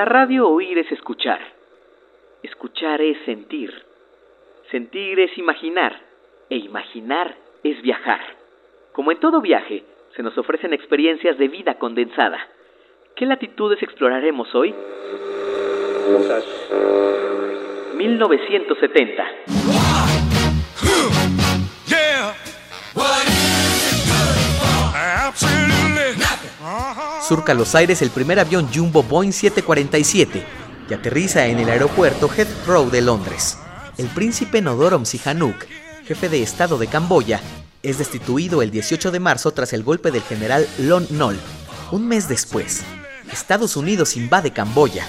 La radio oír es escuchar. Escuchar es sentir. Sentir es imaginar. E imaginar es viajar. Como en todo viaje, se nos ofrecen experiencias de vida condensada. ¿Qué latitudes exploraremos hoy? 1970. Surca los aires el primer avión Jumbo Boeing 747 que aterriza en el aeropuerto Heathrow de Londres. El príncipe Nodorom Sihanouk, jefe de Estado de Camboya, es destituido el 18 de marzo tras el golpe del general Lon Nol. Un mes después, Estados Unidos invade Camboya,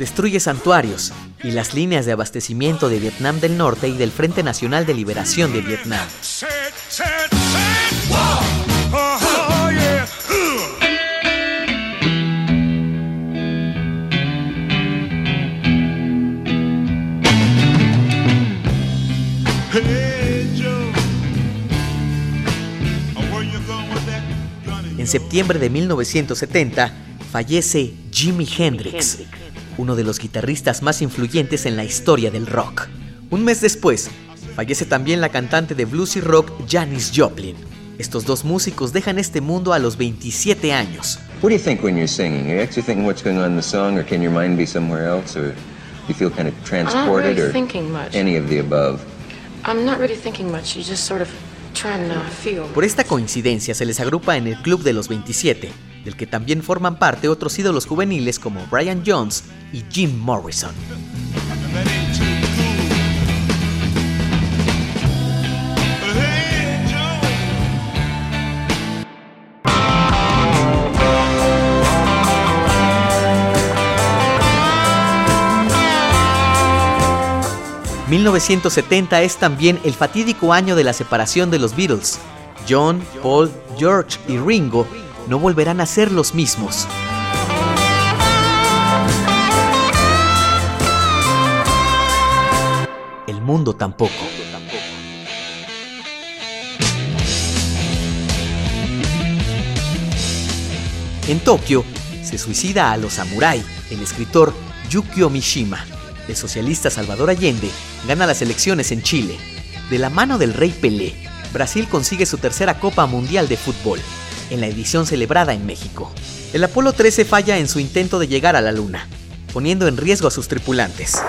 destruye santuarios y las líneas de abastecimiento de Vietnam del Norte y del Frente Nacional de Liberación de Vietnam. En septiembre de 1970 fallece Jimi Hendrix, uno de los guitarristas más influyentes en la historia del rock. Un mes después, fallece también la cantante de blues y rock Janis Joplin. Estos dos músicos dejan este mundo a los 27 años. What do you think when you're singing? You actually think what's going on in the song, or can your mind be somewhere else, or you feel kind of transported, really or thinking much. any of the above? I'm not really thinking much. You just sort of. Por esta coincidencia se les agrupa en el Club de los 27, del que también forman parte otros ídolos juveniles como Brian Jones y Jim Morrison. ...1970 es también el fatídico año de la separación de los Beatles. John, Paul, George y Ringo no volverán a ser los mismos. El mundo tampoco. En Tokio se suicida a los samurái el escritor Yukio Mishima. El socialista Salvador Allende gana las elecciones en Chile. De la mano del rey Pelé, Brasil consigue su tercera Copa Mundial de Fútbol, en la edición celebrada en México. El Apolo 13 falla en su intento de llegar a la Luna, poniendo en riesgo a sus tripulantes.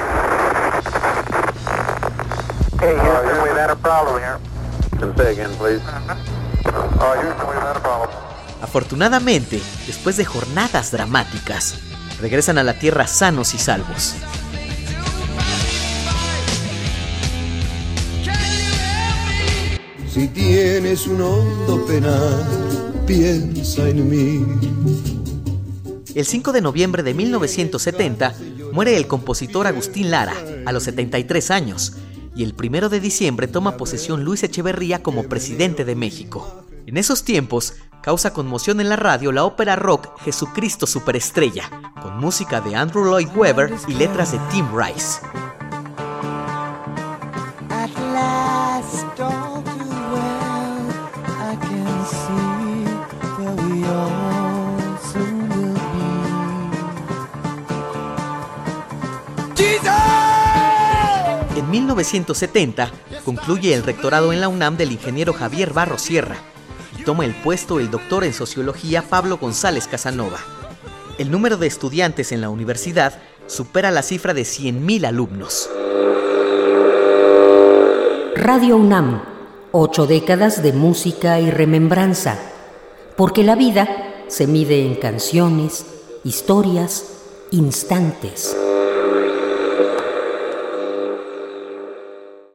Afortunadamente, después de jornadas dramáticas, regresan a la Tierra sanos y salvos. Si tienes un hondo penal, piensa en mí. El 5 de noviembre de 1970 muere el compositor Agustín Lara, a los 73 años, y el 1 de diciembre toma posesión Luis Echeverría como presidente de México. En esos tiempos, causa conmoción en la radio la ópera rock Jesucristo Superestrella, con música de Andrew Lloyd Webber y letras de Tim Rice. En 1970 concluye el rectorado en la UNAM del ingeniero Javier Barro Sierra y toma el puesto el doctor en sociología Pablo González Casanova. El número de estudiantes en la universidad supera la cifra de 100.000 alumnos. Radio UNAM, ocho décadas de música y remembranza, porque la vida se mide en canciones, historias, instantes.